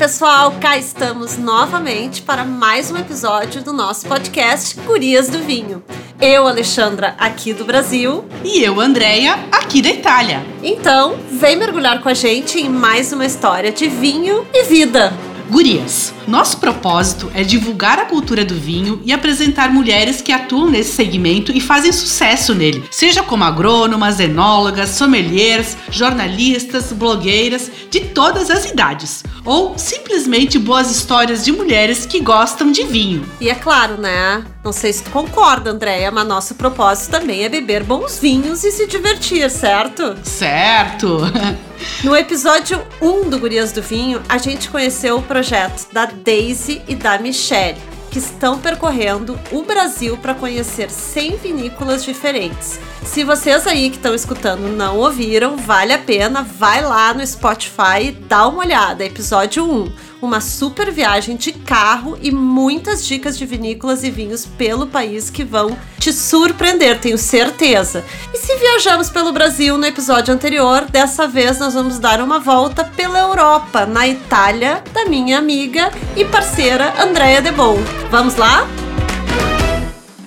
Pessoal, cá estamos novamente para mais um episódio do nosso podcast Gurias do Vinho. Eu, Alexandra, aqui do Brasil. E eu, Andreia, aqui da Itália. Então, vem mergulhar com a gente em mais uma história de vinho e vida. Gurias, nosso propósito é divulgar a cultura do vinho e apresentar mulheres que atuam nesse segmento e fazem sucesso nele, seja como agrônomas, enólogas, sommeliers, jornalistas, blogueiras de todas as idades, ou simplesmente boas histórias de mulheres que gostam de vinho. E é claro, né? Não sei se tu concorda, Andréia, mas nosso propósito também é beber bons vinhos e se divertir, certo? Certo! No episódio 1 do Gurias do Vinho, a gente conheceu o projeto da Daisy e da Michelle, que estão percorrendo o Brasil para conhecer 100 vinícolas diferentes. Se vocês aí que estão escutando não ouviram, vale a pena, vai lá no Spotify e dá uma olhada. Episódio 1 uma super viagem de carro e muitas dicas de vinícolas e vinhos pelo país que vão te surpreender, tenho certeza. E se viajamos pelo Brasil no episódio anterior, dessa vez nós vamos dar uma volta pela Europa, na Itália, da minha amiga e parceira Andrea De Bon. Vamos lá?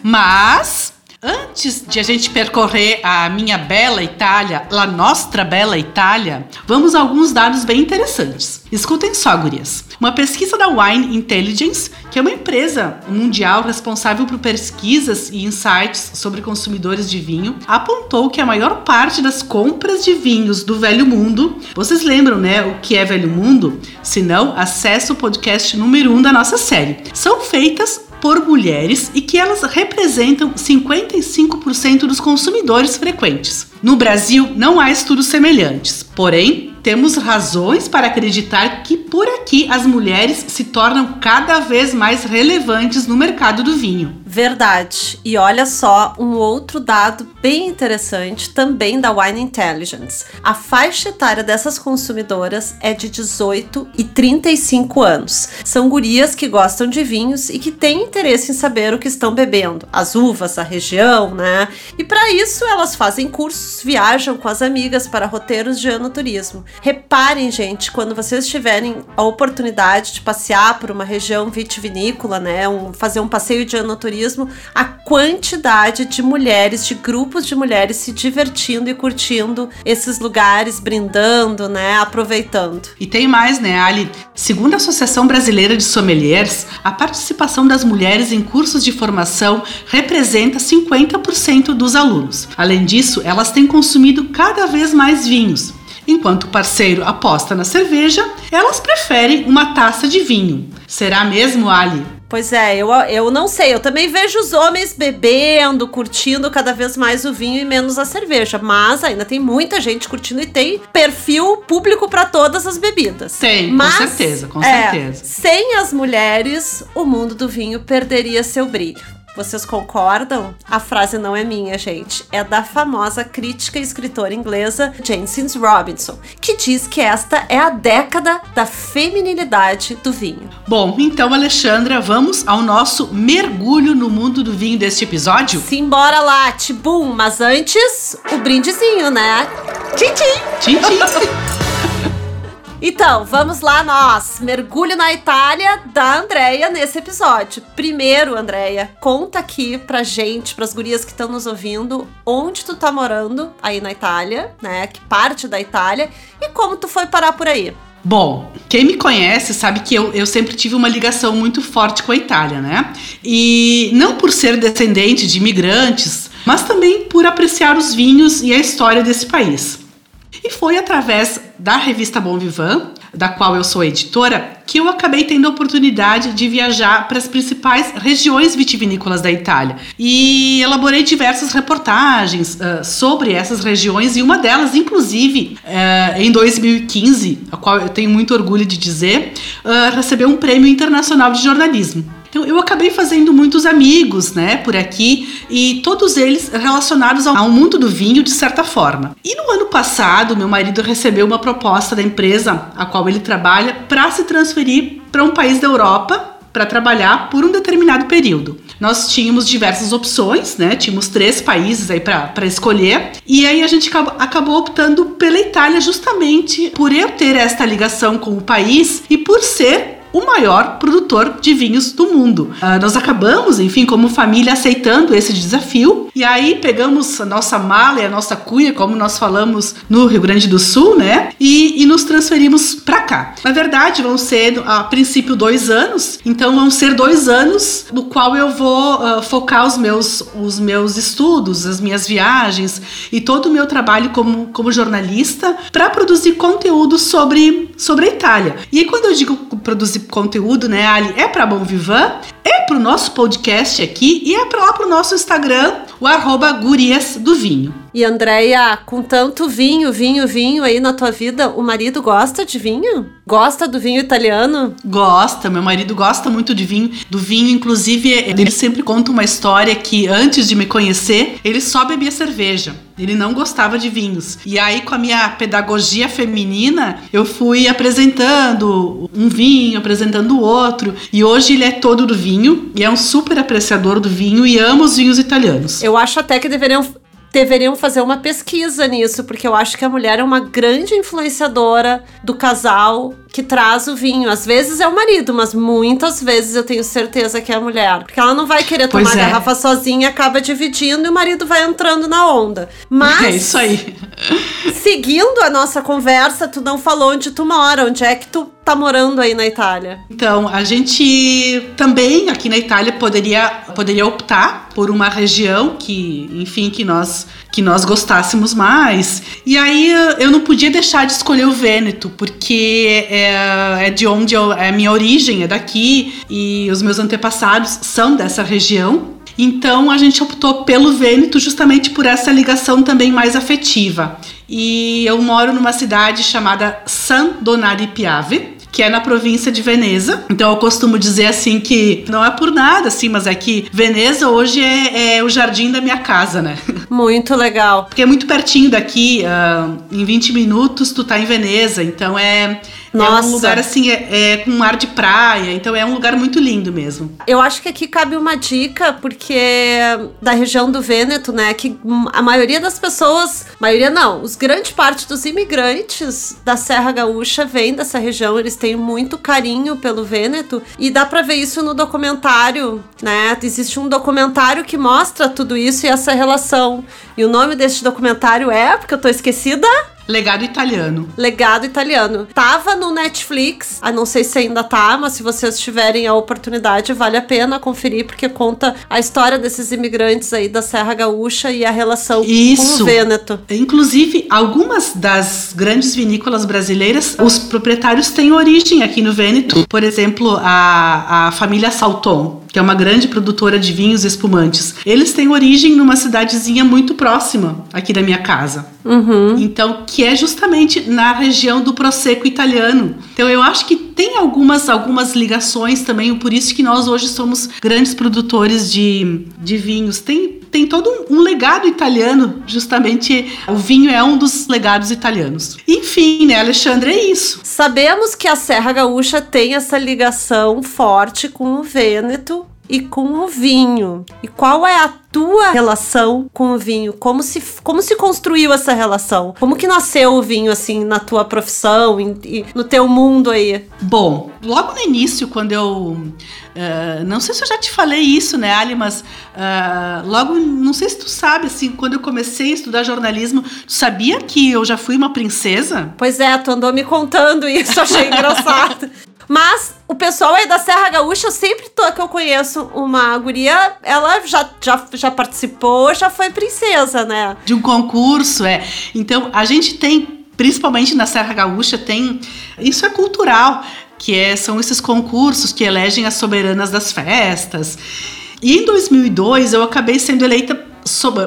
Mas Antes de a gente percorrer a minha bela Itália, a nostra bela Itália, vamos a alguns dados bem interessantes. Escutem só, gurias. Uma pesquisa da Wine Intelligence, que é uma empresa mundial responsável por pesquisas e insights sobre consumidores de vinho, apontou que a maior parte das compras de vinhos do Velho Mundo, vocês lembram, né, o que é Velho Mundo? Se não, acesse o podcast número 1 um da nossa série. São feitas por mulheres e que elas representam 55% dos consumidores frequentes. No Brasil, não há estudos semelhantes, porém, temos razões para acreditar que por aqui as mulheres se tornam cada vez mais relevantes no mercado do vinho. Verdade. E olha só um outro dado bem interessante também da Wine Intelligence. A faixa etária dessas consumidoras é de 18 e 35 anos. São gurias que gostam de vinhos e que têm interesse em saber o que estão bebendo, as uvas, a região, né? E para isso elas fazem cursos, viajam com as amigas para roteiros de anoturismo. Reparem, gente, quando vocês tiverem a oportunidade de passear por uma região vitivinícola, né, um, fazer um passeio de anoturismo, a quantidade de mulheres, de grupos de mulheres se divertindo e curtindo esses lugares, brindando, né, aproveitando. E tem mais, né, Ali? Segundo a Associação Brasileira de Sommeliers, a participação das mulheres em cursos de formação representa 50% dos alunos. Além disso, elas têm consumido cada vez mais vinhos. Enquanto o parceiro aposta na cerveja, elas preferem uma taça de vinho. Será mesmo, Ali? Pois é, eu, eu não sei. Eu também vejo os homens bebendo, curtindo cada vez mais o vinho e menos a cerveja. Mas ainda tem muita gente curtindo e tem perfil público para todas as bebidas. Tem, mas, com certeza, com é, certeza. Sem as mulheres, o mundo do vinho perderia seu brilho. Vocês concordam? A frase não é minha, gente. É da famosa crítica e escritora inglesa Jancis Robinson, que diz que esta é a década da feminilidade do vinho. Bom, então, Alexandra, vamos ao nosso mergulho no mundo do vinho deste episódio? Simbora lá, tibum! Mas antes, o brindezinho, né? Tchim, tchim! Tchim, tchim! Então, vamos lá nós. Mergulho na Itália da Andrea nesse episódio. Primeiro, Andrea, conta aqui pra gente, pras gurias que estão nos ouvindo, onde tu tá morando aí na Itália, né? Que parte da Itália e como tu foi parar por aí. Bom, quem me conhece sabe que eu, eu sempre tive uma ligação muito forte com a Itália, né? E não por ser descendente de imigrantes, mas também por apreciar os vinhos e a história desse país. E foi através da revista Bom Vivant, da qual eu sou editora, que eu acabei tendo a oportunidade de viajar para as principais regiões vitivinícolas da Itália. E elaborei diversas reportagens uh, sobre essas regiões, e uma delas, inclusive, uh, em 2015, a qual eu tenho muito orgulho de dizer, uh, recebeu um prêmio internacional de jornalismo. Então eu acabei fazendo muitos amigos, né, por aqui e todos eles relacionados ao mundo do vinho de certa forma. E no ano passado, meu marido recebeu uma proposta da empresa a qual ele trabalha para se transferir para um país da Europa para trabalhar por um determinado período. nós tínhamos diversas opções, né? Tínhamos três países aí para escolher. E aí a gente acabou, acabou optando pela Itália justamente por eu ter esta ligação com o país e por ser o maior produtor de vinhos do mundo. Uh, nós acabamos, enfim, como família, aceitando esse desafio. E aí pegamos a nossa mala e a nossa cuia, como nós falamos no Rio Grande do Sul, né? E, e nos transferimos para cá. Na verdade, vão ser, a princípio, dois anos. Então, vão ser dois anos no qual eu vou uh, focar os meus, os meus estudos, as minhas viagens e todo o meu trabalho como, como jornalista para produzir conteúdo sobre, sobre a Itália. E quando eu digo produzir conteúdo, né, Ali? É para Bom Vivan, é para o nosso podcast aqui e é para lá para o nosso Instagram, o arroba Gurias do Vinho. E Andréia, com tanto vinho, vinho, vinho aí na tua vida, o marido gosta de vinho? Gosta do vinho italiano? Gosta, meu marido gosta muito de vinho. Do vinho, inclusive, ele sempre conta uma história que antes de me conhecer, ele só bebia cerveja. Ele não gostava de vinhos. E aí, com a minha pedagogia feminina, eu fui apresentando um vinho, apresentando outro. E hoje ele é todo do vinho e é um super apreciador do vinho e ama os vinhos italianos. Eu acho até que deveriam deveriam fazer uma pesquisa nisso, porque eu acho que a mulher é uma grande influenciadora do casal que traz o vinho. Às vezes é o marido, mas muitas vezes eu tenho certeza que é a mulher. Porque ela não vai querer tomar a é. garrafa sozinha, acaba dividindo e o marido vai entrando na onda. Mas. É isso aí. seguindo a nossa conversa, tu não falou onde tu mora, onde é que tu tá morando aí na Itália? Então, a gente também aqui na Itália poderia, poderia optar por uma região que, enfim, que nós que nós gostássemos mais. E aí eu não podia deixar de escolher o Vêneto, porque é, é de onde eu, é a minha origem, é daqui, e os meus antepassados são dessa região. Então a gente optou pelo Vêneto justamente por essa ligação também mais afetiva. E eu moro numa cidade chamada San Donari Piave, que é na província de Veneza. Então eu costumo dizer assim que não é por nada, assim, mas é que Veneza hoje é, é o jardim da minha casa, né? Muito legal. Porque é muito pertinho daqui, uh, em 20 minutos tu tá em Veneza, então é nossa. É um lugar assim, é, é, com um ar de praia, então é um lugar muito lindo mesmo. Eu acho que aqui cabe uma dica, porque da região do Vêneto, né, que a maioria das pessoas, maioria não, os grande parte dos imigrantes da Serra Gaúcha vem dessa região, eles têm muito carinho pelo Vêneto e dá para ver isso no documentário, né? Existe um documentário que mostra tudo isso e essa relação. E o nome deste documentário é, porque eu tô esquecida, Legado italiano. Legado italiano. Tava no Netflix, a não sei se ainda tá, mas se vocês tiverem a oportunidade, vale a pena conferir, porque conta a história desses imigrantes aí da Serra Gaúcha e a relação Isso. com o Vêneto. Inclusive, algumas das grandes vinícolas brasileiras, os proprietários têm origem aqui no Vêneto. Por exemplo, a, a família Salton, que é uma grande produtora de vinhos e espumantes. Eles têm origem numa cidadezinha muito próxima aqui da minha casa. Uhum. Então, que é justamente na região do Prosecco italiano. Então, eu acho que tem algumas, algumas ligações também, por isso que nós hoje somos grandes produtores de, de vinhos. Tem, tem todo um, um legado italiano, justamente o vinho é um dos legados italianos. Enfim, né, Alexandre, é isso. Sabemos que a Serra Gaúcha tem essa ligação forte com o Vêneto e com o vinho. E qual é a tua relação com o vinho? Como se, como se construiu essa relação? Como que nasceu o vinho, assim, na tua profissão e, no teu mundo aí? Bom, logo no início, quando eu... Uh, não sei se eu já te falei isso, né, Ali, mas uh, logo, não sei se tu sabe, assim, quando eu comecei a estudar jornalismo, tu sabia que eu já fui uma princesa? Pois é, tu andou me contando isso, achei engraçado. Mas o pessoal aí da Serra Gaúcha, eu sempre tô que eu conheço uma guria, ela já, já, já participou, já foi princesa, né? De um concurso, é. Então, a gente tem, principalmente na Serra Gaúcha, tem. Isso é cultural, que é, são esses concursos que elegem as soberanas das festas. E em 2002 eu acabei sendo eleita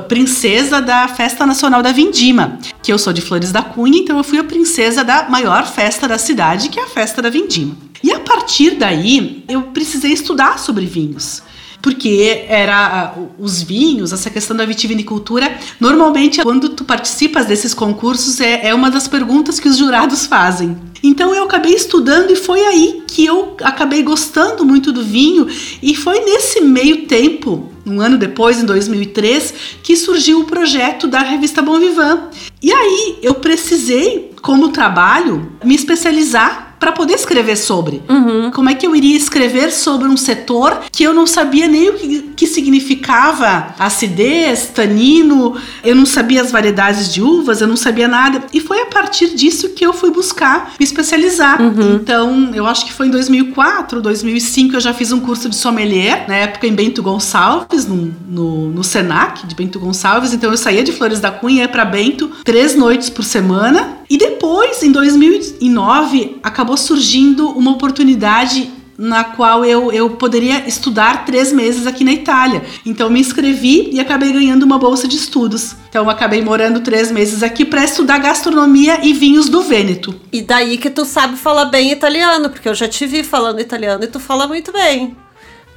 princesa da Festa Nacional da Vindima, que eu sou de Flores da Cunha, então eu fui a princesa da maior festa da cidade, que é a Festa da Vindima. E a partir daí, eu precisei estudar sobre vinhos porque era os vinhos, essa questão da vitivinicultura. Normalmente, quando tu participas desses concursos, é, é uma das perguntas que os jurados fazem. Então eu acabei estudando e foi aí que eu acabei gostando muito do vinho e foi nesse meio tempo, um ano depois, em 2003, que surgiu o projeto da revista Bom Vivant. E aí eu precisei, como trabalho, me especializar para poder escrever sobre. Uhum. Como é que eu iria escrever sobre um setor que eu não sabia nem o que, que significava acidez, tanino, eu não sabia as variedades de uvas, eu não sabia nada. E foi a partir disso que eu fui buscar me especializar. Uhum. Então, eu acho que foi em 2004, 2005 eu já fiz um curso de sommelier, na época em Bento Gonçalves, no, no, no Senac de Bento Gonçalves. Então, eu saía de Flores da Cunha, para Bento três noites por semana. E depois, em 2009, acabou surgindo uma oportunidade na qual eu, eu poderia estudar três meses aqui na Itália. Então me inscrevi e acabei ganhando uma bolsa de estudos. Então acabei morando três meses aqui para estudar gastronomia e vinhos do Vêneto. E daí que tu sabe falar bem italiano, porque eu já te vi falando italiano e tu fala muito bem.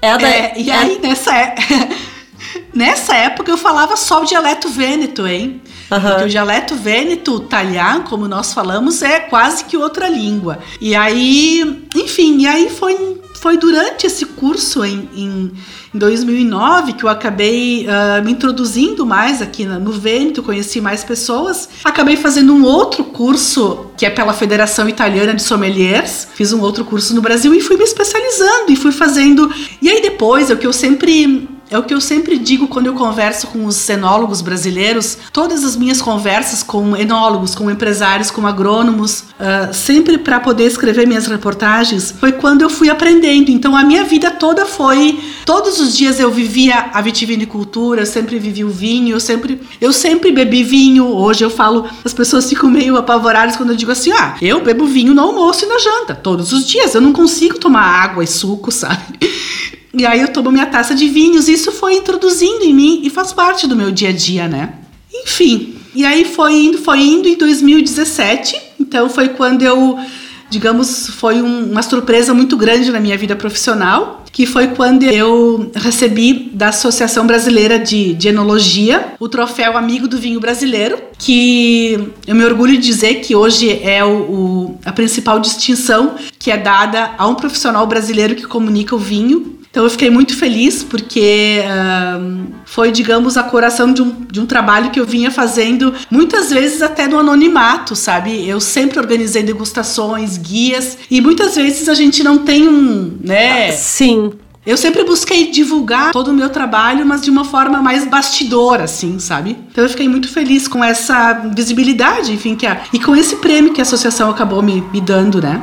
É, da... é e aí é... nessa é... nessa época eu falava só o dialeto vêneto, hein? Porque o dialeto vêneto, italiano, como nós falamos, é quase que outra língua. E aí, enfim, e aí foi, foi durante esse curso em, em, em 2009 que eu acabei uh, me introduzindo mais aqui no Vêneto, conheci mais pessoas. Acabei fazendo um outro curso que é pela Federação Italiana de Sommeliers. Fiz um outro curso no Brasil e fui me especializando e fui fazendo. E aí depois, é o que eu sempre é o que eu sempre digo quando eu converso com os enólogos brasileiros. Todas as minhas conversas com enólogos, com empresários, com agrônomos, uh, sempre para poder escrever minhas reportagens, foi quando eu fui aprendendo. Então a minha vida toda foi. Todos os dias eu vivia a vitivinicultura, eu sempre vivi o vinho, eu sempre, eu sempre bebi vinho. Hoje eu falo, as pessoas ficam meio apavoradas quando eu digo assim: ah, eu bebo vinho no almoço e na janta, todos os dias. Eu não consigo tomar água e suco, sabe? E aí eu tomo minha taça de vinhos, isso foi introduzindo em mim e faz parte do meu dia a dia, né? Enfim, e aí foi indo, foi indo em 2017, então foi quando eu, digamos, foi um, uma surpresa muito grande na minha vida profissional, que foi quando eu recebi da Associação Brasileira de, de Enologia o troféu Amigo do Vinho Brasileiro, que eu me orgulho de dizer que hoje é o, o, a principal distinção que é dada a um profissional brasileiro que comunica o vinho então eu fiquei muito feliz porque uh, foi, digamos, a coração de um, de um trabalho que eu vinha fazendo muitas vezes até no anonimato, sabe? Eu sempre organizei degustações, guias e muitas vezes a gente não tem um, né? Sim. Eu sempre busquei divulgar todo o meu trabalho, mas de uma forma mais bastidora, assim, sabe? Então eu fiquei muito feliz com essa visibilidade, enfim, que a, e com esse prêmio que a associação acabou me, me dando, né?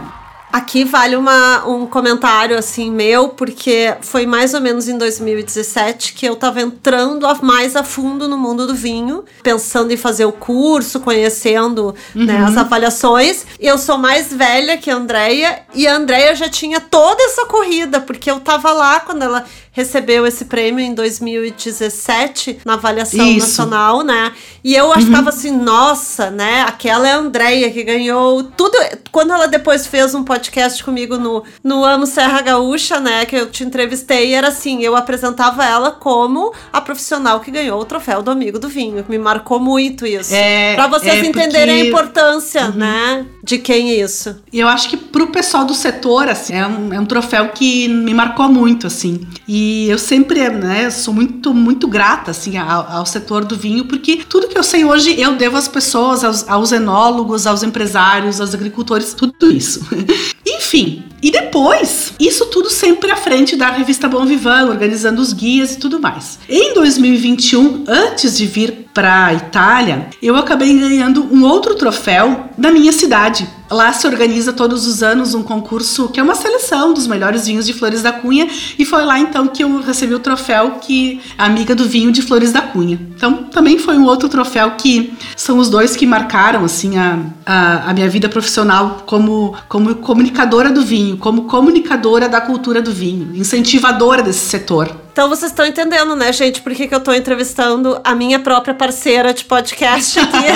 Aqui vale uma, um comentário assim meu, porque foi mais ou menos em 2017 que eu estava entrando a, mais a fundo no mundo do vinho, pensando em fazer o curso, conhecendo né, uhum. né, as avaliações. Eu sou mais velha que a Andrea e a Andrea já tinha toda essa corrida, porque eu estava lá quando ela recebeu esse prêmio em 2017 na avaliação Isso. nacional, né? E eu achava uhum. assim, nossa, né? Aquela é a Andrea que ganhou tudo. Quando ela depois fez um podcast comigo no, no Amo Serra Gaúcha, né? Que eu te entrevistei, era assim, eu apresentava ela como a profissional que ganhou o troféu do Amigo do Vinho. Me marcou muito isso. É, para vocês é entenderem porque... a importância, uhum. né? De quem é isso. E eu acho que pro pessoal do setor, assim, é um, é um troféu que me marcou muito, assim. E e eu sempre, né, sou muito, muito grata, assim, ao, ao, setor do vinho, porque tudo que eu sei hoje eu devo às pessoas, aos, aos enólogos, aos empresários, aos agricultores, tudo isso. Enfim, e depois, isso tudo sempre à frente da revista Bom Vivan, organizando os guias e tudo mais. Em 2021, antes de vir para a Itália, eu acabei ganhando um outro troféu da minha cidade. Lá se organiza todos os anos um concurso que é uma seleção dos melhores vinhos de Flores da Cunha e foi lá então que eu recebi o troféu que amiga do vinho de Flores da Cunha. Então também foi um outro troféu que são os dois que marcaram assim a, a, a minha vida profissional como como comunicadora do vinho como comunicadora da cultura do vinho, incentivadora desse setor. Então vocês estão entendendo, né, gente, por que, que eu estou entrevistando a minha própria parceira de podcast aqui.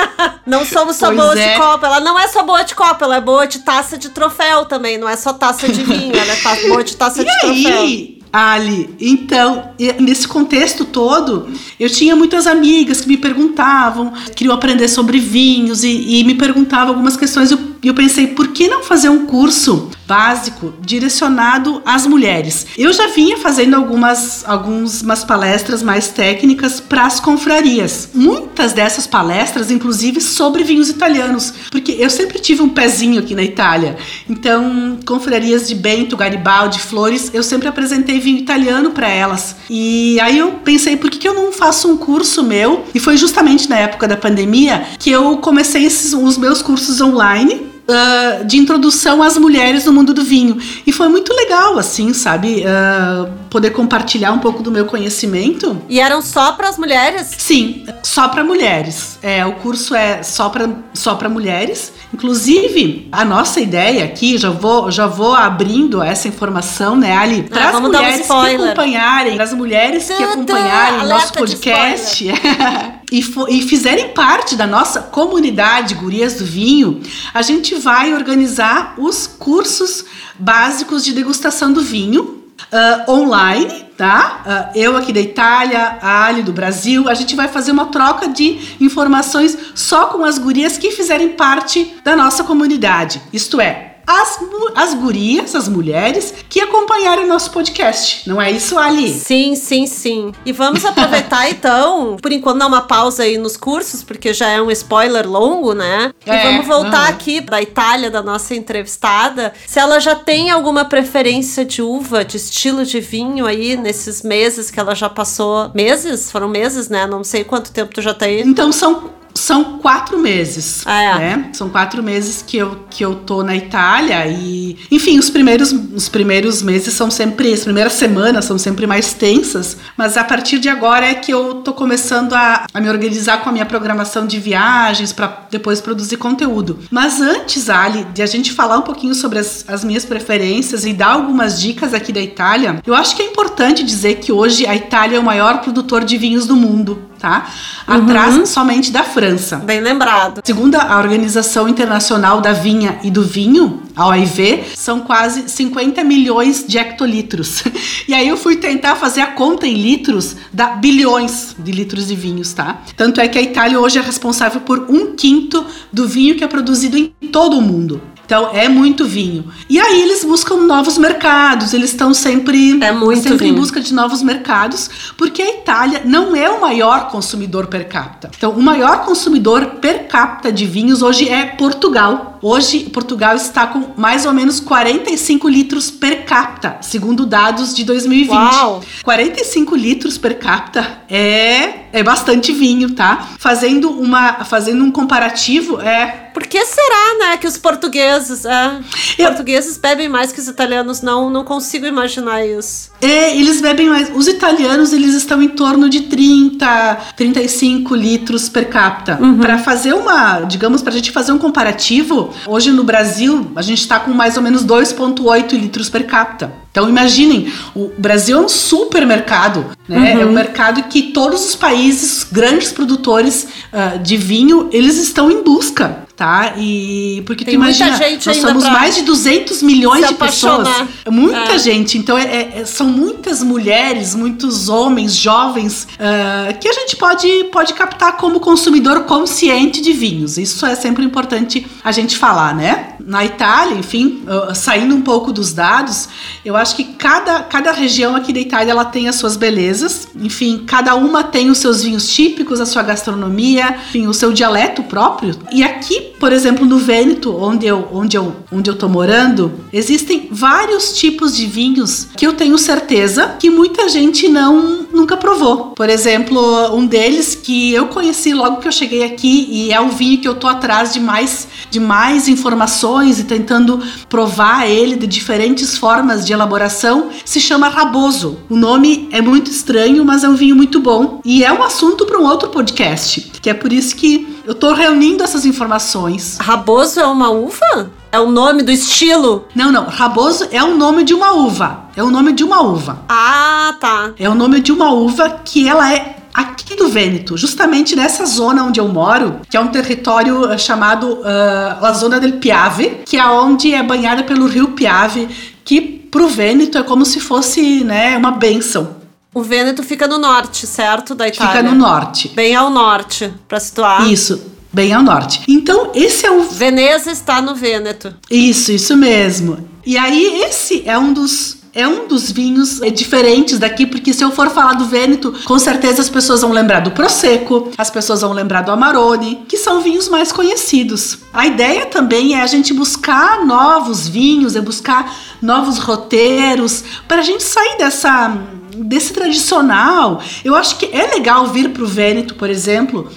não somos só pois boa é. de copa. Ela não é só boa de copa, ela é boa de taça de troféu também. Não é só taça de vinho, ela é boa de taça e de aí? troféu. Ali, então, nesse contexto todo, eu tinha muitas amigas que me perguntavam, queriam aprender sobre vinhos e, e me perguntavam algumas questões. Eu e eu pensei, por que não fazer um curso básico direcionado às mulheres? Eu já vinha fazendo algumas algumas palestras mais técnicas para as confrarias. Muitas dessas palestras, inclusive, sobre vinhos italianos, porque eu sempre tive um pezinho aqui na Itália. Então, confrarias de Bento, Garibaldi, Flores, eu sempre apresentei vinho italiano para elas. E aí eu pensei, por que, que eu não faço um curso meu? E foi justamente na época da pandemia que eu comecei esses, os meus cursos online uh, de introdução às mulheres no mundo do vinho. E foi muito legal, assim, sabe? Uh, poder compartilhar um pouco do meu conhecimento. E eram só para as mulheres? Sim, só para mulheres. É, o curso é só para só para mulheres. Inclusive, a nossa ideia aqui, já vou já vou abrindo essa informação, né, Ali, para ah, as mulheres um que acompanharem, para as mulheres que acompanharem nosso podcast e, e fizerem parte da nossa comunidade Gurias do Vinho, a gente vai organizar os cursos básicos de degustação do vinho uh, online, tá? Uh, eu aqui da Itália, a Ali do Brasil, a gente vai fazer uma troca de informações só com as gurias que fizerem parte da nossa comunidade. Isto é, as, as gurias, as mulheres, que acompanharam o nosso podcast. Não é isso, Ali? Sim, sim, sim. E vamos aproveitar então, por enquanto, dar uma pausa aí nos cursos, porque já é um spoiler longo, né? É, e vamos voltar uhum. aqui da Itália, da nossa entrevistada. Se ela já tem alguma preferência de uva, de estilo de vinho aí nesses meses que ela já passou. Meses? Foram meses, né? Não sei quanto tempo tu já tá aí. Então são são quatro meses, ah, é. né? São quatro meses que eu, que eu tô na Itália e, enfim, os primeiros, os primeiros meses são sempre, as primeiras semanas são sempre mais tensas, mas a partir de agora é que eu tô começando a, a me organizar com a minha programação de viagens para depois produzir conteúdo. Mas antes, Ali, de a gente falar um pouquinho sobre as, as minhas preferências e dar algumas dicas aqui da Itália, eu acho que é importante dizer que hoje a Itália é o maior produtor de vinhos do mundo tá? Atrás uhum. somente da França. Bem lembrado. Segundo a Organização Internacional da Vinha e do Vinho, a OIV, são quase 50 milhões de hectolitros. E aí eu fui tentar fazer a conta em litros, dá bilhões de litros de vinhos, tá? Tanto é que a Itália hoje é responsável por um quinto do vinho que é produzido em todo o mundo. Então é muito vinho. E aí eles buscam novos mercados, eles estão sempre, é sempre em busca de novos mercados, porque a Itália não é o maior consumidor per capita. Então, o maior consumidor per capita de vinhos hoje é Portugal. Hoje, Portugal está com mais ou menos 45 litros per capita, segundo dados de 2020. Uau. 45 litros per capita é, é bastante vinho, tá? Fazendo, uma, fazendo um comparativo, é por que será, né, que os portugueses, é, Eu... portugueses bebem mais que os italianos? Não, não consigo imaginar isso. É, eles bebem mais. Os italianos, eles estão em torno de 30, 35 litros per capita. Uhum. Para fazer uma, digamos, para a gente fazer um comparativo, hoje no Brasil, a gente está com mais ou menos 2,8 litros per capita. Então imaginem, o Brasil é um supermercado, né? Uhum. É um mercado que todos os países, grandes produtores uh, de vinho, eles estão em busca tá? E porque Tem tu imagina, nós somos mais de 200 milhões de pessoas, muita é. gente. Então é, é, são muitas mulheres, muitos homens, jovens uh, que a gente pode pode captar como consumidor consciente de vinhos. Isso é sempre importante a gente falar, né? Na Itália, enfim, uh, saindo um pouco dos dados, eu acho que cada, cada região aqui da Itália ela tem as suas belezas. Enfim, cada uma tem os seus vinhos típicos, a sua gastronomia, enfim, o seu dialeto próprio. E aqui por exemplo, no Vêneto, onde eu, onde eu, onde eu tô morando, existem vários tipos de vinhos que eu tenho certeza que muita gente não nunca provou. Por exemplo, um deles que eu conheci logo que eu cheguei aqui e é o vinho que eu tô atrás de mais de mais informações e tentando provar ele de diferentes formas de elaboração, se chama Raboso. O nome é muito estranho, mas é um vinho muito bom e é um assunto para um outro podcast, que é por isso que eu tô reunindo essas informações. Raboso é uma uva? É o nome do estilo? Não, não. Raboso é o nome de uma uva. É o nome de uma uva. Ah, tá. É o nome de uma uva que ela é aqui do Vêneto, justamente nessa zona onde eu moro, que é um território eh, chamado uh, La Zona del Piave, que é onde é banhada pelo rio Piave, que pro Vêneto é como se fosse, né, uma benção. O Vêneto fica no norte, certo? Da Itália. Fica no norte. Bem ao norte, para situar. Isso, bem ao norte. Então, esse é o. Veneza está no Vêneto. Isso, isso mesmo. E aí, esse é um dos é um dos vinhos é, diferentes daqui, porque se eu for falar do Vêneto, com certeza as pessoas vão lembrar do Prosecco, as pessoas vão lembrar do Amarone, que são vinhos mais conhecidos. A ideia também é a gente buscar novos vinhos, é buscar novos roteiros, para a gente sair dessa desse tradicional. Eu acho que é legal vir para o Vêneto, por exemplo,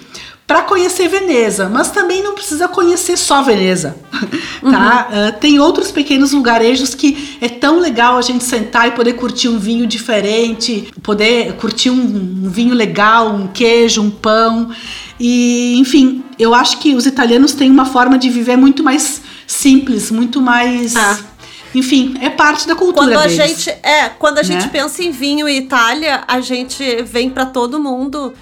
para conhecer Veneza, mas também não precisa conhecer só Veneza, tá? Uhum. Uh, tem outros pequenos lugarejos que é tão legal a gente sentar e poder curtir um vinho diferente, poder curtir um, um vinho legal, um queijo, um pão e, enfim, eu acho que os italianos têm uma forma de viver muito mais simples, muito mais ah. Enfim, é parte da cultura quando a deles, gente é quando a né? gente pensa em vinho e Itália, a gente vem para todo mundo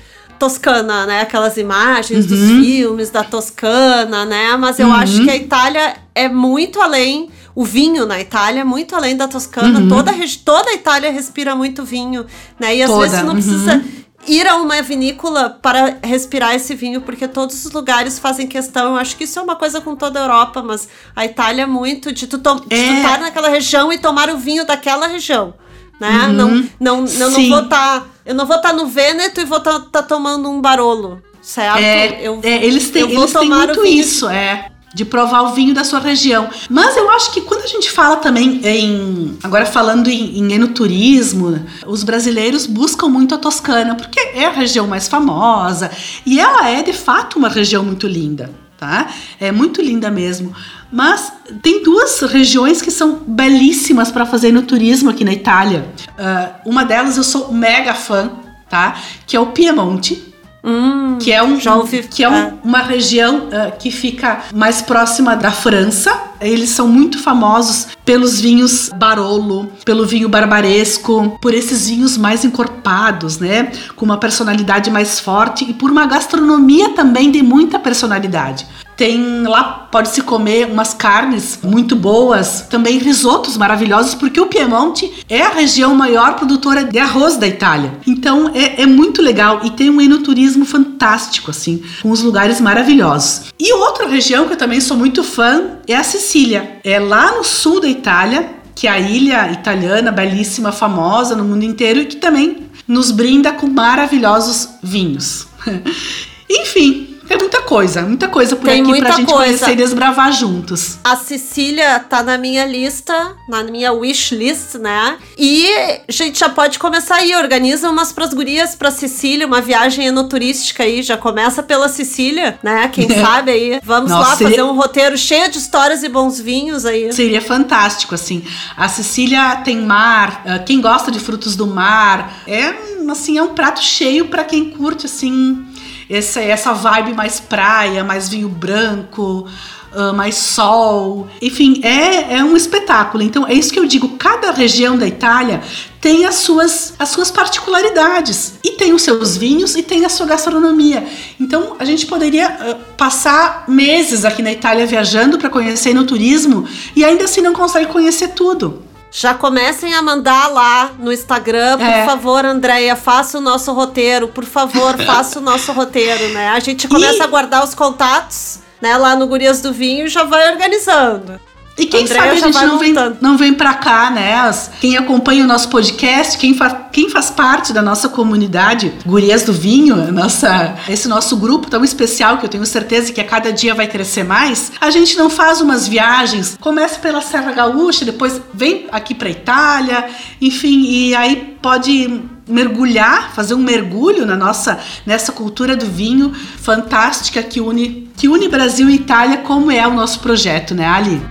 Toscana, né? Aquelas imagens uhum. dos filmes da Toscana, né? Mas eu uhum. acho que a Itália é muito além. O vinho na Itália é muito além da Toscana. Uhum. Toda, toda a Itália respira muito vinho, né? E às toda. vezes não precisa uhum. ir a uma vinícola para respirar esse vinho, porque todos os lugares fazem questão. Eu acho que isso é uma coisa com toda a Europa, mas a Itália é muito de tu, de tu é. estar naquela região e tomar o vinho daquela região né? Uhum. Não, não, não, não vou estar. Tá, eu não vou estar tá no Vêneto e vou estar tá, tá tomando um Barolo, certo? É, eu, é, eles têm, eles têm muito isso, é. De provar o vinho da sua região. Mas eu acho que quando a gente fala também em. Agora falando em, em enoturismo, os brasileiros buscam muito a Toscana, porque é a região mais famosa. E ela é, de fato, uma região muito linda tá? É muito linda mesmo. Mas tem duas regiões que são belíssimas para fazer no turismo aqui na Itália. Uh, uma delas eu sou mega fã, tá? Que é o Piemonte. Hum, que é, um, ouvi, que é, um, é. uma região uh, que fica mais próxima da França. Eles são muito famosos pelos vinhos Barolo, pelo vinho barbaresco, por esses vinhos mais encorpados, né? Com uma personalidade mais forte e por uma gastronomia também de muita personalidade. Tem lá pode se comer umas carnes muito boas, também risotos maravilhosos, porque o Piemonte é a região maior produtora de arroz da Itália. Então é, é muito legal e tem um enoturismo fantástico, assim, com os lugares maravilhosos. E outra região que eu também sou muito fã é a Sicília. É lá no sul da Itália, que é a ilha italiana belíssima, famosa no mundo inteiro e que também nos brinda com maravilhosos vinhos. Enfim, é muita coisa, muita coisa por Tem aqui pra gente coisa. conhecer e desbravar juntos. A Sicília tá na minha lista, na minha wish list, né? E a gente já pode começar aí, organiza umas pras gurias pra Sicília, uma viagem enoturística aí, já começa pela Sicília, né? Quem sabe aí, vamos Nossa, lá seria... fazer um roteiro cheio de histórias e bons vinhos aí. Seria fantástico, assim. A Sicília tem mar, ah, quem gosta de frutos do mar, é assim, é um prato cheio para quem curte assim essa, essa vibe mais praia, mais vinho branco, uh, mais sol. Enfim, é, é um espetáculo. Então, é isso que eu digo: cada região da Itália tem as suas, as suas particularidades. E tem os seus vinhos e tem a sua gastronomia. Então, a gente poderia uh, passar meses aqui na Itália viajando para conhecer no turismo e ainda assim não consegue conhecer tudo. Já comecem a mandar lá no Instagram, por é. favor, Andréia, faça o nosso roteiro, por favor, faça o nosso roteiro, né? A gente começa e... a guardar os contatos, né, lá no Gurias do Vinho e já vai organizando. E quem sabe a gente não vem, não vem pra cá, né? As, quem acompanha o nosso podcast, quem, fa, quem faz parte da nossa comunidade, Gurias do Vinho, nossa, esse nosso grupo tão especial que eu tenho certeza que a cada dia vai crescer mais, a gente não faz umas viagens, começa pela Serra Gaúcha, depois vem aqui pra Itália, enfim, e aí pode mergulhar, fazer um mergulho na nossa nessa cultura do vinho fantástica que une que une Brasil e Itália, como é o nosso projeto, né, Ali?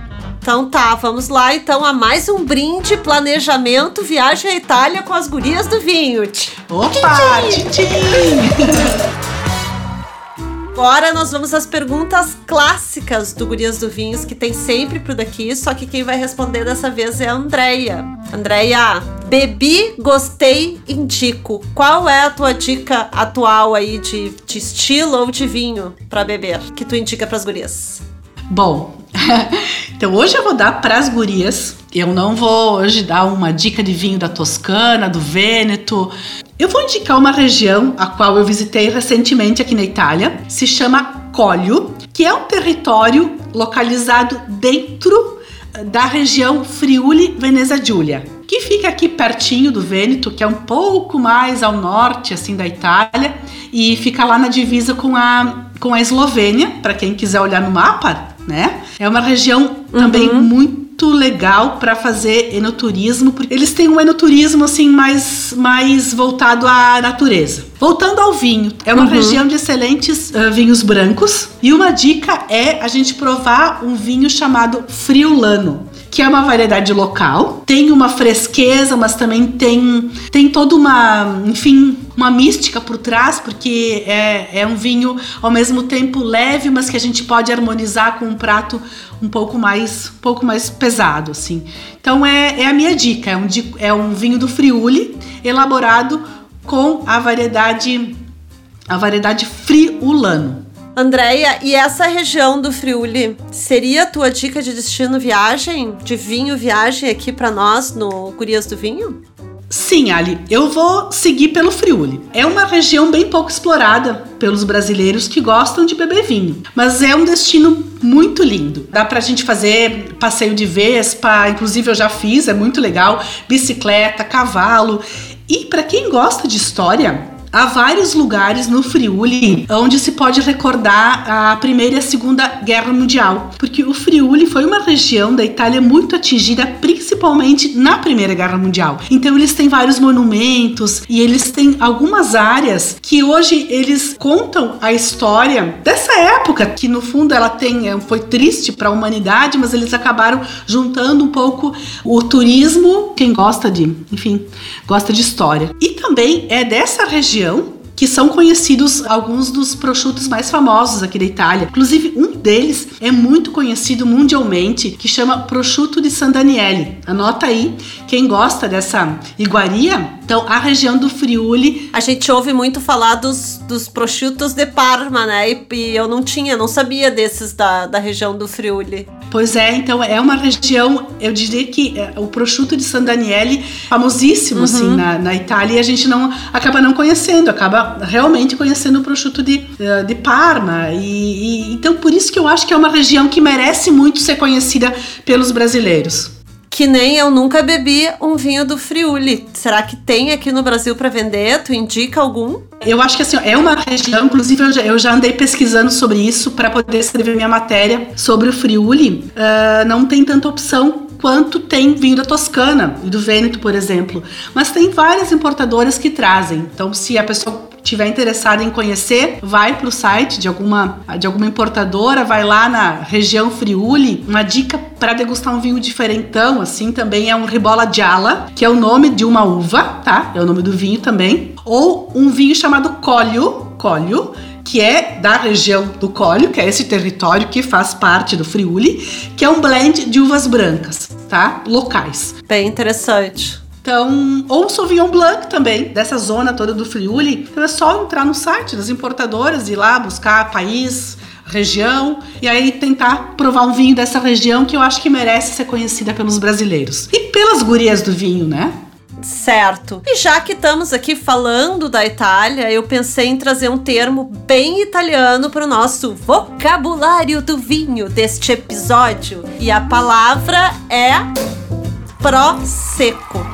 Então tá, vamos lá então a mais um brinde, planejamento, viagem à Itália com as gurias do vinho. Opa, tchim! Agora nós vamos às perguntas clássicas do Gurias do Vinhos, que tem sempre por daqui, só que quem vai responder dessa vez é a Andrea. Andrea, bebi, gostei, indico. Qual é a tua dica atual aí de, de estilo ou de vinho para beber que tu indica para as gurias? Bom, então hoje eu vou dar para as gurias Eu não vou hoje dar uma dica de vinho da Toscana, do Vêneto. Eu vou indicar uma região a qual eu visitei recentemente aqui na Itália. Se chama Colho, que é um território localizado dentro eh, da região Friuli Veneza Giulia, que fica aqui pertinho do Vêneto, que é um pouco mais ao norte assim da Itália e fica lá na divisa com a com a Eslovênia, para quem quiser olhar no mapa, né? É uma região também uhum. muito legal para fazer enoturismo, porque eles têm um enoturismo assim mais, mais voltado à natureza. Voltando ao vinho, é uma uhum. região de excelentes uh, vinhos brancos e uma dica é a gente provar um vinho chamado Friulano que é uma variedade local, tem uma fresqueza, mas também tem, tem toda uma, enfim, uma mística por trás, porque é, é um vinho ao mesmo tempo leve, mas que a gente pode harmonizar com um prato um pouco mais, um pouco mais pesado, assim. Então é, é a minha dica, é um, é um vinho do Friuli, elaborado com a variedade a variedade Friulano. Andréia, e essa região do Friuli seria a tua dica de destino viagem, de vinho viagem aqui para nós no Gurias do Vinho? Sim, Ali, eu vou seguir pelo Friuli. É uma região bem pouco explorada pelos brasileiros que gostam de beber vinho, mas é um destino muito lindo. Dá pra gente fazer passeio de vespa, inclusive eu já fiz, é muito legal, bicicleta, cavalo. E para quem gosta de história, Há vários lugares no Friuli onde se pode recordar a Primeira e a Segunda Guerra Mundial, porque o Friuli foi uma região da Itália muito atingida principalmente na Primeira Guerra Mundial. Então eles têm vários monumentos e eles têm algumas áreas que hoje eles contam a história dessa época, que no fundo ela tem é, foi triste para a humanidade, mas eles acabaram juntando um pouco o turismo, quem gosta de, enfim, gosta de história. E também é dessa região região que são conhecidos alguns dos prosciutos mais famosos aqui da Itália. Inclusive, um deles é muito conhecido mundialmente, que chama prosciutto di San Daniele. Anota aí, quem gosta dessa iguaria. Então, a região do Friuli. A gente ouve muito falar dos, dos prosciuttos de Parma, né? E, e eu não tinha, não sabia desses da, da região do Friuli. Pois é, então é uma região, eu diria que é, o prosciutto de San Daniele, famosíssimo assim, uhum. assim na, na Itália, e a gente não acaba não conhecendo, acaba realmente conhecendo o prosciutto de, eh, de Parma. E, e, então por isso que eu acho que é uma região que merece muito ser conhecida pelos brasileiros. Que nem eu nunca bebi um vinho do Friuli. Será que tem aqui no Brasil para vender? Tu indica algum? Eu acho que assim, é uma região, inclusive eu já, eu já andei pesquisando sobre isso para poder escrever minha matéria sobre o Friuli. Uh, não tem tanta opção quanto tem vinho da Toscana e do Vêneto, por exemplo. Mas tem várias importadoras que trazem. Então, se a pessoa tiver interessado em conhecer, vai para o site de alguma, de alguma importadora, vai lá na região Friuli. Uma dica para degustar um vinho diferentão, assim, também é um Ribola Gialla, que é o nome de uma uva, tá? É o nome do vinho também. Ou um vinho chamado Colho, Colho, que é da região do Colho, que é esse território que faz parte do Friuli, que é um blend de uvas brancas, tá? Locais. Bem interessante. Então, ou Sauvignon Blanc também, dessa zona toda do Friuli. Então é só entrar no site das importadoras e ir lá buscar país, região e aí tentar provar um vinho dessa região que eu acho que merece ser conhecida pelos brasileiros. E pelas gurias do vinho, né? Certo. E já que estamos aqui falando da Itália, eu pensei em trazer um termo bem italiano para o nosso vocabulário do vinho deste episódio. E a palavra é prosecco.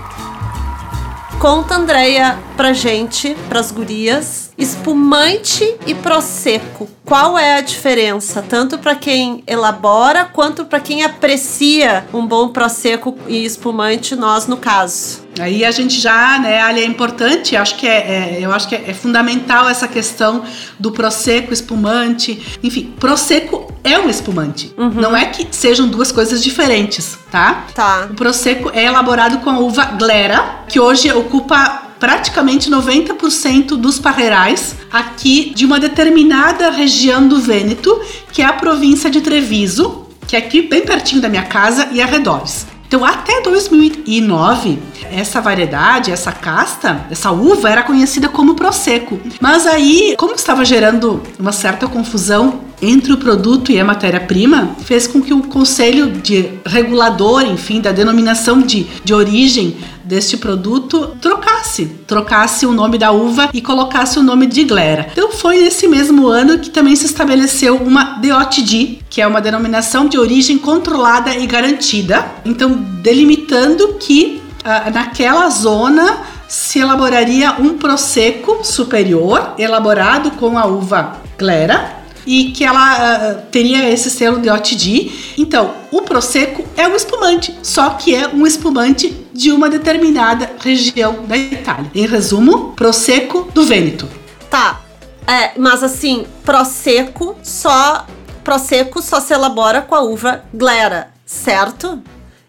Conta, Andréia, pra gente, pras gurias, espumante e prosecco. Qual é a diferença, tanto para quem elabora quanto para quem aprecia um bom prosecco e espumante, nós no caso? Aí a gente já, né, ali é importante, acho que é, é eu acho que é, é, fundamental essa questão do prosecco, espumante, enfim, prosecco é um espumante. Uhum. Não é que sejam duas coisas diferentes, tá? Tá. O prosecco é elaborado com a uva glera, que hoje ocupa praticamente 90% dos parreirais aqui de uma determinada região do Vêneto, que é a província de Treviso, que é aqui bem pertinho da minha casa e arredores. Então, até 2009, essa variedade, essa casta, essa uva era conhecida como Prosecco. Mas aí, como estava gerando uma certa confusão entre o produto e a matéria-prima, fez com que o conselho de regulador, enfim, da denominação de, de origem deste produto trocasse, trocasse o nome da uva e colocasse o nome de Glera. Então foi nesse mesmo ano que também se estabeleceu uma DOTD, que é uma denominação de origem controlada e garantida, então delimitando que uh, naquela zona se elaboraria um prosecco superior elaborado com a uva Glera e que ela uh, teria esse selo de OTD. Então, o Prosecco é um espumante, só que é um espumante de uma determinada região da Itália. Em resumo, Prosecco do Vêneto. Tá. É, mas assim, Prosecco só Prosecco só se elabora com a uva Glera, certo?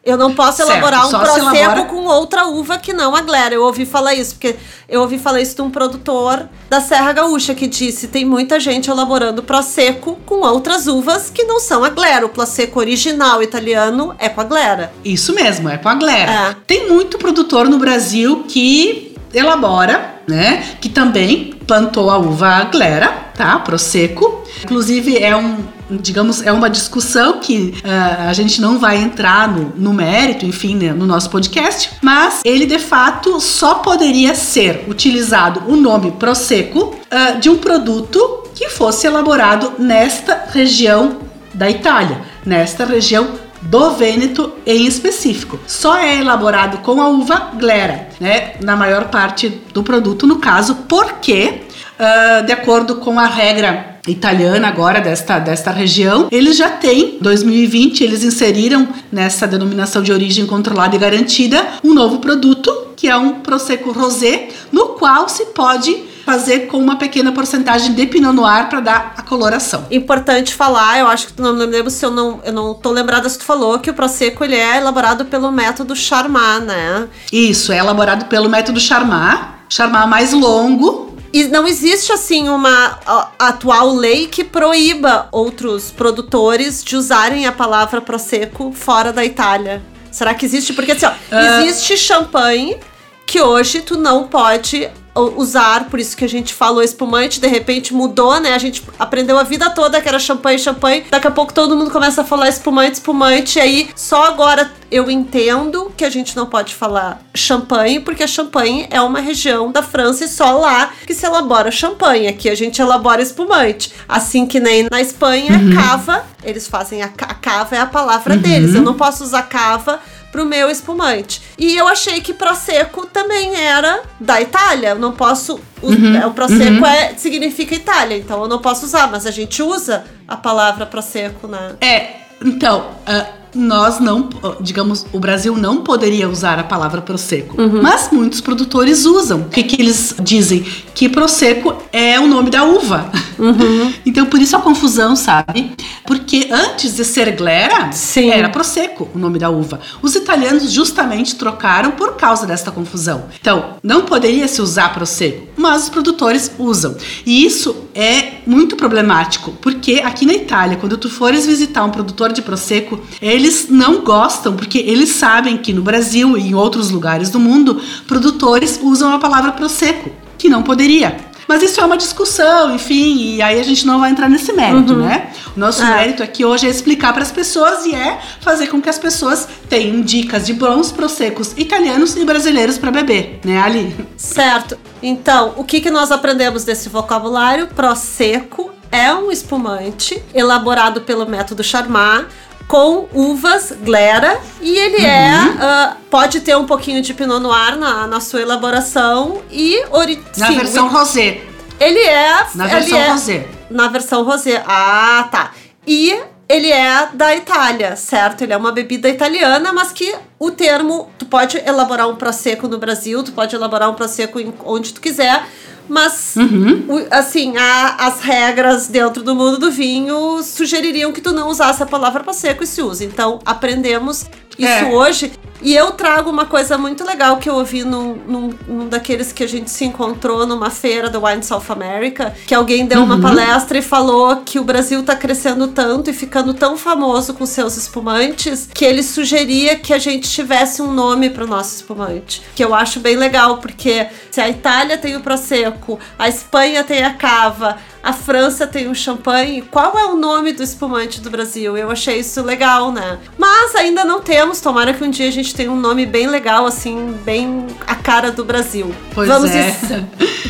Eu não posso certo, elaborar um prosecco elabora... com outra uva que não a Glera. Eu ouvi falar isso, porque eu ouvi falar isso de um produtor da Serra Gaúcha que disse: tem muita gente elaborando prosecco com outras uvas que não são a Glera. O prosecco original italiano é com a Glera. Isso mesmo, é com a Glera. É. Tem muito produtor no Brasil que elabora, né? Que também plantou a uva Glera, tá? Prosecco. Inclusive é um digamos, é uma discussão que uh, a gente não vai entrar no, no mérito, enfim, né, no nosso podcast, mas ele de fato só poderia ser utilizado o nome Prosecco uh, de um produto que fosse elaborado nesta região da Itália, nesta região do Vêneto em específico. Só é elaborado com a uva glera, né? Na maior parte do produto, no caso, porque, uh, de acordo com a regra italiana agora desta, desta região, eles já têm, 2020, eles inseriram nessa denominação de origem controlada e garantida um novo produto, que é um Prosecco Rosé, no qual se pode fazer com uma pequena porcentagem de Pinot Noir para dar a coloração. Importante falar, eu acho que não lembro se eu não, eu não tô lembrada se tu falou que o Prosecco ele é elaborado pelo método Charmat, né? Isso, é elaborado pelo método Charmat, Charmat mais longo, e não existe, assim, uma atual lei que proíba outros produtores de usarem a palavra Prosecco fora da Itália. Será que existe? Porque, assim, ó, uh... existe champanhe que hoje tu não pode usar, por isso que a gente falou espumante, de repente mudou, né? A gente aprendeu a vida toda que era champanhe, champanhe. Daqui a pouco todo mundo começa a falar espumante, espumante. E aí só agora eu entendo que a gente não pode falar champanhe, porque a champanhe é uma região da França e só lá que se elabora champanhe. Aqui a gente elabora espumante. Assim que nem na Espanha, uhum. cava, eles fazem a, a cava é a palavra uhum. deles. Eu não posso usar cava pro meu espumante. E eu achei que Prosecco também era da Itália. Eu não posso. Uhum, é, o Prosecco uhum. é, significa Itália, então eu não posso usar, mas a gente usa a palavra Prosecco, né? É, então. Uh nós não, digamos, o Brasil não poderia usar a palavra prosecco, uhum. mas muitos produtores usam. O que, que eles dizem? Que prosecco é o nome da uva. Uhum. então por isso a confusão, sabe? Porque antes de ser glera, Sim. era prosecco o nome da uva. Os italianos justamente trocaram por causa desta confusão. Então não poderia se usar prosecco, mas os produtores usam. E isso é muito problemático, porque aqui na Itália, quando tu fores visitar um produtor de prosecco, ele eles não gostam, porque eles sabem que no Brasil e em outros lugares do mundo, produtores usam a palavra prosecco, que não poderia. Mas isso é uma discussão, enfim, e aí a gente não vai entrar nesse mérito, uhum. né? O nosso é. mérito aqui hoje é explicar para as pessoas e é fazer com que as pessoas tenham dicas de bons prosecos italianos e brasileiros para beber, né, Ali? Certo. Então, o que, que nós aprendemos desse vocabulário? Prosecco é um espumante elaborado pelo método Charmat com uvas glera e ele é, uhum. é uh, pode ter um pouquinho de pinot noir na, na sua elaboração e ori na sim, versão rosé. Ele é na versão é, rosé. Na versão rosé. Ah, tá. E ele é da Itália, certo? Ele é uma bebida italiana, mas que o termo tu pode elaborar um prosecco no Brasil, tu pode elaborar um prosecco onde tu quiser, mas, uhum. assim, a, as regras dentro do mundo do vinho sugeririam que tu não usasse a palavra prosecco e se usa. Então, aprendemos isso é. hoje. E eu trago uma coisa muito legal que eu ouvi num, num, num, daqueles que a gente se encontrou numa feira do Wine South America, que alguém deu uhum. uma palestra e falou que o Brasil tá crescendo tanto e ficando tão famoso com seus espumantes que ele sugeria que a gente tivesse um nome para o nosso espumante. Que eu acho bem legal, porque se a Itália tem o Prosecco, a Espanha tem a Cava, a França tem o champanhe. Qual é o nome do espumante do Brasil? Eu achei isso legal, né? Mas ainda não temos. Tomara que um dia a gente tenha um nome bem legal, assim, bem a cara do Brasil. Pois vamos é.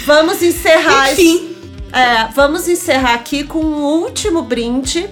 vamos encerrar. Enfim. É, vamos encerrar aqui com um último brinde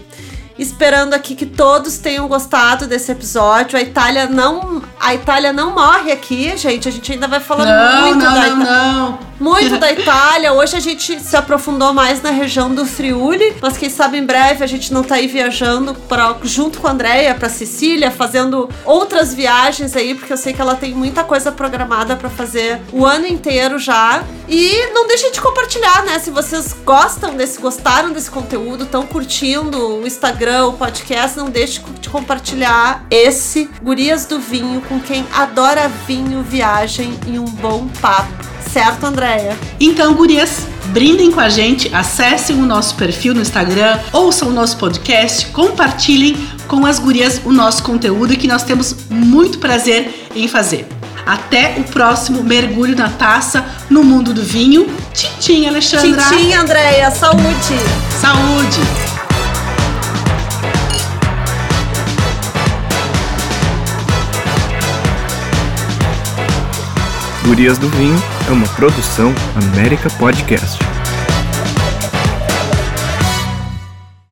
esperando aqui que todos tenham gostado desse episódio. A Itália não, a Itália não morre aqui, gente. A gente ainda vai falando não, muito não, da não, não. Muito da Itália. Hoje a gente se aprofundou mais na região do Friuli, mas quem sabe em breve a gente não tá aí viajando pra, junto com a Andrea para Sicília, fazendo outras viagens aí, porque eu sei que ela tem muita coisa programada para fazer o ano inteiro já. E não deixem de compartilhar, né? Se vocês gostam desse, gostaram desse conteúdo, estão curtindo o Instagram, o podcast, não deixe de compartilhar esse Gurias do Vinho com quem adora vinho, viagem e um bom papo. Certo, Andréia? Então, gurias, brindem com a gente, acessem o nosso perfil no Instagram, ouçam o nosso podcast, compartilhem com as gurias o nosso conteúdo que nós temos muito prazer em fazer. Até o próximo mergulho na taça no mundo do vinho. Tchim, tchim, Alexandra. Tchim, tchim, Andréia. Saúde. Saúde. Gurias do Vinho é uma produção América Podcast.